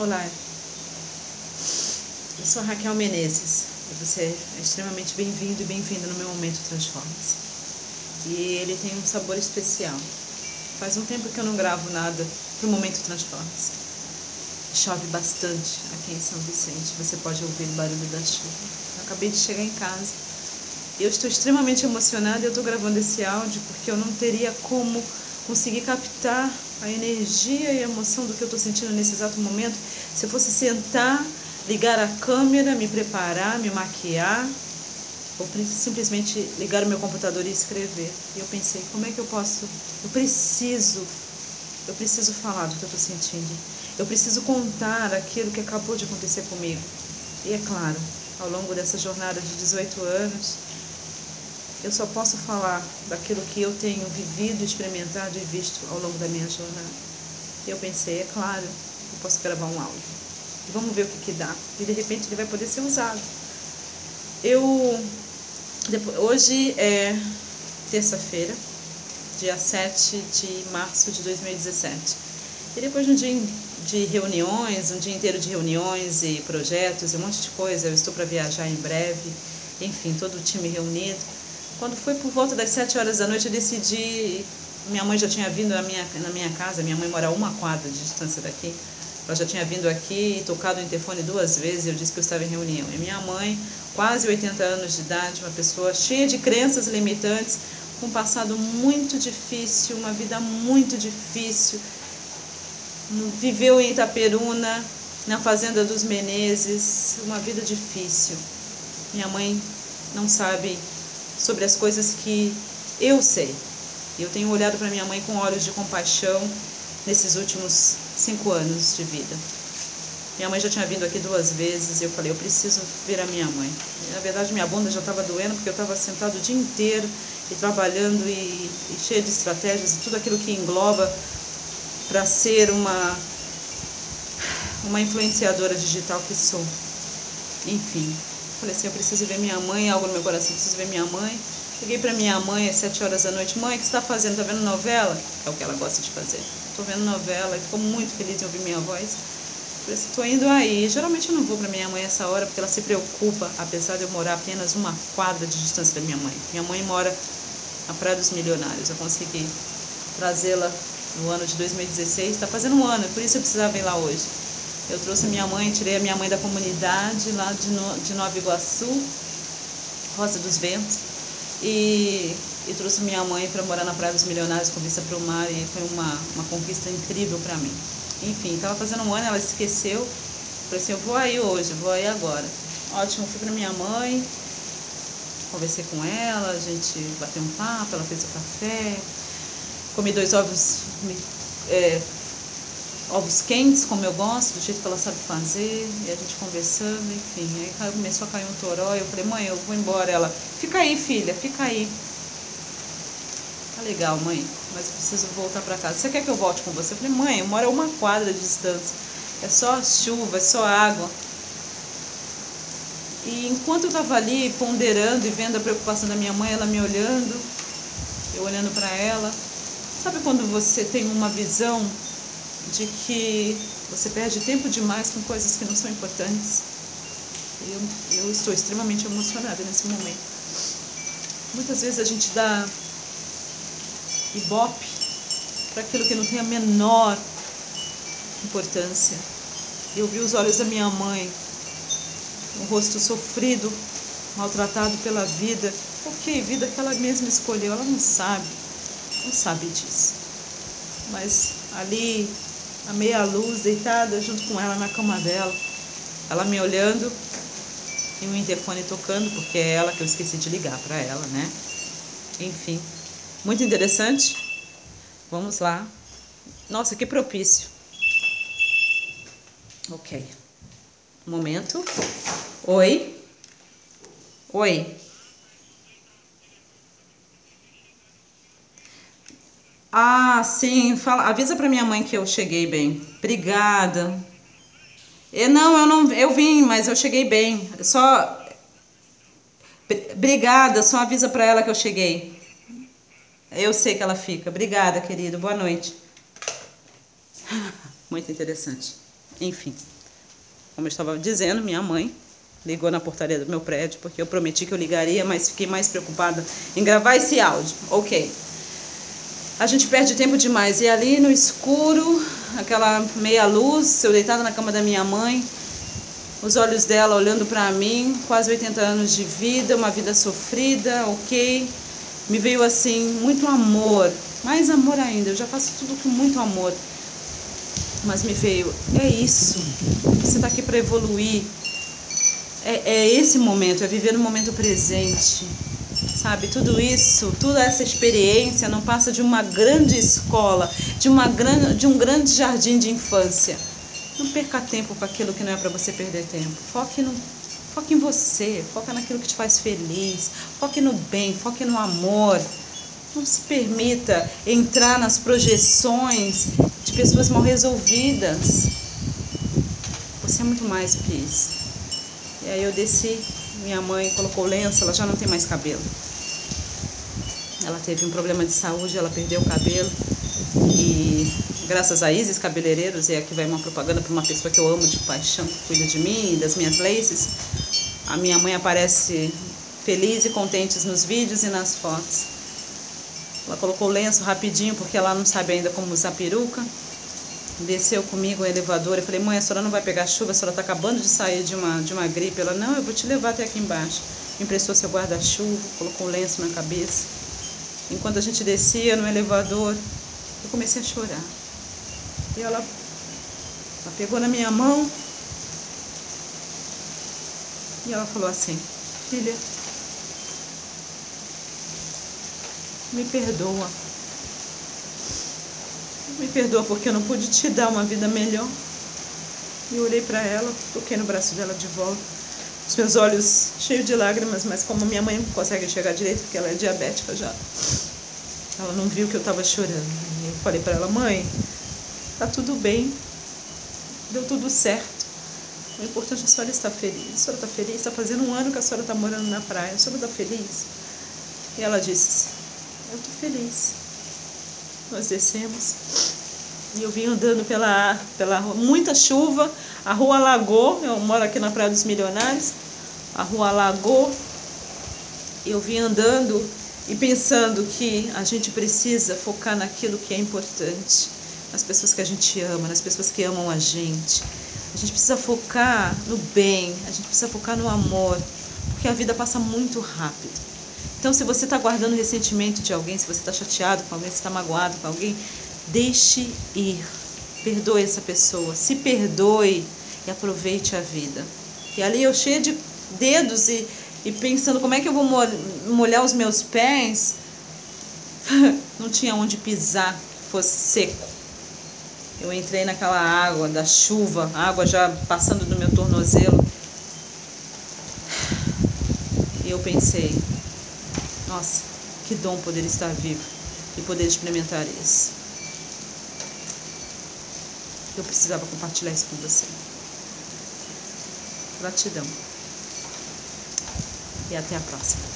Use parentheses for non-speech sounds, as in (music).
Olá, eu sou a Raquel Menezes e você é extremamente bem-vindo e bem-vinda no meu Momento Transforma-se. E ele tem um sabor especial. Faz um tempo que eu não gravo nada para o Momento Transforma-se. Chove bastante aqui em São Vicente, você pode ouvir o barulho da chuva. Eu acabei de chegar em casa. Eu estou extremamente emocionada e eu estou gravando esse áudio porque eu não teria como conseguir captar a energia e a emoção do que eu estou sentindo nesse exato momento se eu fosse sentar ligar a câmera, me preparar, me maquiar, ou simplesmente ligar o meu computador e escrever. E eu pensei, como é que eu posso? Eu preciso, eu preciso falar do que eu estou sentindo. Eu preciso contar aquilo que acabou de acontecer comigo. E é claro, ao longo dessa jornada de 18 anos, eu só posso falar daquilo que eu tenho vivido, experimentado e visto ao longo da minha jornada. E eu pensei, é claro, eu posso gravar um áudio. Vamos ver o que, que dá. E de repente ele vai poder ser usado. Eu. Depois, hoje é terça-feira, dia 7 de março de 2017. E depois de um dia de reuniões, um dia inteiro de reuniões e projetos e um monte de coisa, eu estou para viajar em breve, enfim, todo o time reunido. Quando foi por volta das 7 horas da noite, eu decidi. Minha mãe já tinha vindo na minha, na minha casa, minha mãe mora a uma quadra de distância daqui. Ela já tinha vindo aqui e tocado o interfone duas vezes. Eu disse que eu estava em reunião. E minha mãe, quase 80 anos de idade, uma pessoa cheia de crenças limitantes, com um passado muito difícil, uma vida muito difícil. Viveu em Itaperuna, na fazenda dos Menezes, uma vida difícil. Minha mãe não sabe sobre as coisas que eu sei. Eu tenho olhado para minha mãe com olhos de compaixão nesses últimos cinco anos de vida. Minha mãe já tinha vindo aqui duas vezes e eu falei, eu preciso ver a minha mãe. E, na verdade, minha bunda já estava doendo porque eu estava sentado o dia inteiro e trabalhando e, e cheia de estratégias e tudo aquilo que engloba para ser uma, uma influenciadora digital que sou. Enfim, falei assim, eu preciso ver minha mãe, algo no meu coração, preciso ver minha mãe. Liguei para minha mãe às sete horas da noite, mãe, o que você está fazendo? Está vendo novela? É o que ela gosta de fazer estou vendo novela e ficou muito feliz em ouvir minha voz. Por isso estou indo aí. Geralmente eu não vou para minha mãe essa hora porque ela se preocupa, apesar de eu morar apenas uma quadra de distância da minha mãe. Minha mãe mora na Praia dos Milionários. Eu consegui trazê-la no ano de 2016. Está fazendo um ano, por isso eu precisava ir lá hoje. Eu trouxe minha mãe, tirei a minha mãe da comunidade lá de, no, de Nova Iguaçu, Rosa dos Ventos, e e trouxe minha mãe para morar na Praia dos Milionários com vista para o mar e foi uma, uma conquista incrível para mim. Enfim, estava fazendo um ano, ela esqueceu. Falei assim, eu vou aí hoje, vou aí agora. Ótimo, fui para minha mãe, conversei com ela, a gente bateu um papo, ela fez o café, comi dois ovos, é, ovos quentes, como eu gosto, do jeito que ela sabe fazer, e a gente conversando, enfim. Aí começou a cair um toró, eu falei, mãe, eu vou embora. Ela, fica aí, filha, fica aí. Tá legal, mãe, mas eu preciso voltar para casa. Você quer que eu volte com você? Eu falei, mãe, eu moro a uma quadra de distância. É só chuva, é só água. E enquanto eu estava ali ponderando e vendo a preocupação da minha mãe, ela me olhando, eu olhando para ela, sabe quando você tem uma visão de que você perde tempo demais com coisas que não são importantes? Eu, eu estou extremamente emocionada nesse momento. Muitas vezes a gente dá ibope para aquilo que não tem a menor importância. Eu vi os olhos da minha mãe, o rosto sofrido, maltratado pela vida. Ok, vida que ela mesma escolheu, ela não sabe, não sabe disso. Mas ali, a meia luz, deitada junto com ela na cama dela, ela me olhando e o interfone tocando, porque é ela que eu esqueci de ligar para ela, né? Enfim. Muito interessante. Vamos lá. Nossa, que propício. Ok. Momento. Oi. Oi. Ah, sim. Fala, avisa para minha mãe que eu cheguei bem. Obrigada. Eu, não, eu não, eu vim, mas eu cheguei bem. Só Obrigada, só avisa para ela que eu cheguei. Eu sei que ela fica. Obrigada, querido. Boa noite. (laughs) Muito interessante. Enfim, como eu estava dizendo, minha mãe ligou na portaria do meu prédio, porque eu prometi que eu ligaria, mas fiquei mais preocupada em gravar esse áudio. Ok. A gente perde tempo demais. E ali no escuro, aquela meia luz, eu deitada na cama da minha mãe, os olhos dela olhando para mim, quase 80 anos de vida, uma vida sofrida, ok. Me veio assim, muito amor, mais amor ainda, eu já faço tudo com muito amor. Mas me veio, é isso, você está aqui para evoluir, é, é esse momento, é viver no momento presente. Sabe, tudo isso, toda essa experiência não passa de uma grande escola, de, uma gran, de um grande jardim de infância. Não perca tempo com aquilo que não é para você perder tempo. Foque, no, foque em você, foque naquilo que te faz feliz, foque no bem, foque no amor. Não se permita entrar nas projeções de pessoas mal resolvidas. Você é muito mais que isso. E aí eu desci, minha mãe colocou lenço, ela já não tem mais cabelo. Ela teve um problema de saúde, ela perdeu o cabelo. E graças a Isis Cabeleireiros, e aqui vai uma propaganda para uma pessoa que eu amo de paixão, que cuida de mim e das minhas laces, a minha mãe aparece feliz e contente nos vídeos e nas fotos. Ela colocou lenço rapidinho porque ela não sabe ainda como usar peruca desceu comigo o elevador. Eu falei, mãe, a senhora não vai pegar chuva, a senhora está acabando de sair de uma, de uma gripe. Ela, não, eu vou te levar até aqui embaixo. Emprestou seu guarda-chuva, colocou um lenço na cabeça. Enquanto a gente descia no elevador, eu comecei a chorar. E ela, ela pegou na minha mão e ela falou assim, filha, me perdoa. Me perdoa porque eu não pude te dar uma vida melhor. E eu olhei para ela, toquei no braço dela de volta. Os meus olhos cheios de lágrimas, mas como minha mãe não consegue enxergar direito, porque ela é diabética já. Ela não viu que eu estava chorando. E eu falei para ela, mãe, tá tudo bem. Deu tudo certo. O importante é a senhora estar feliz. A senhora está feliz? Está fazendo um ano que a senhora está morando na praia. A senhora está feliz? E ela disse, eu estou feliz. Nós descemos e eu vim andando pela, pela rua, muita chuva, a rua alagou, eu moro aqui na Praia dos Milionários, a rua alagou, eu vim andando e pensando que a gente precisa focar naquilo que é importante, nas pessoas que a gente ama, nas pessoas que amam a gente. A gente precisa focar no bem, a gente precisa focar no amor, porque a vida passa muito rápido. Então, se você está guardando ressentimento de alguém, se você está chateado com alguém, se está magoado com alguém, Deixe ir. Perdoe essa pessoa. Se perdoe e aproveite a vida. E ali eu cheia de dedos e, e pensando como é que eu vou molhar os meus pés. (laughs) Não tinha onde pisar fosse seco. Eu entrei naquela água da chuva, água já passando do meu tornozelo. E eu pensei, nossa, que dom poder estar vivo e poder experimentar isso. Eu precisava compartilhar isso com você. Gratidão. E até a próxima.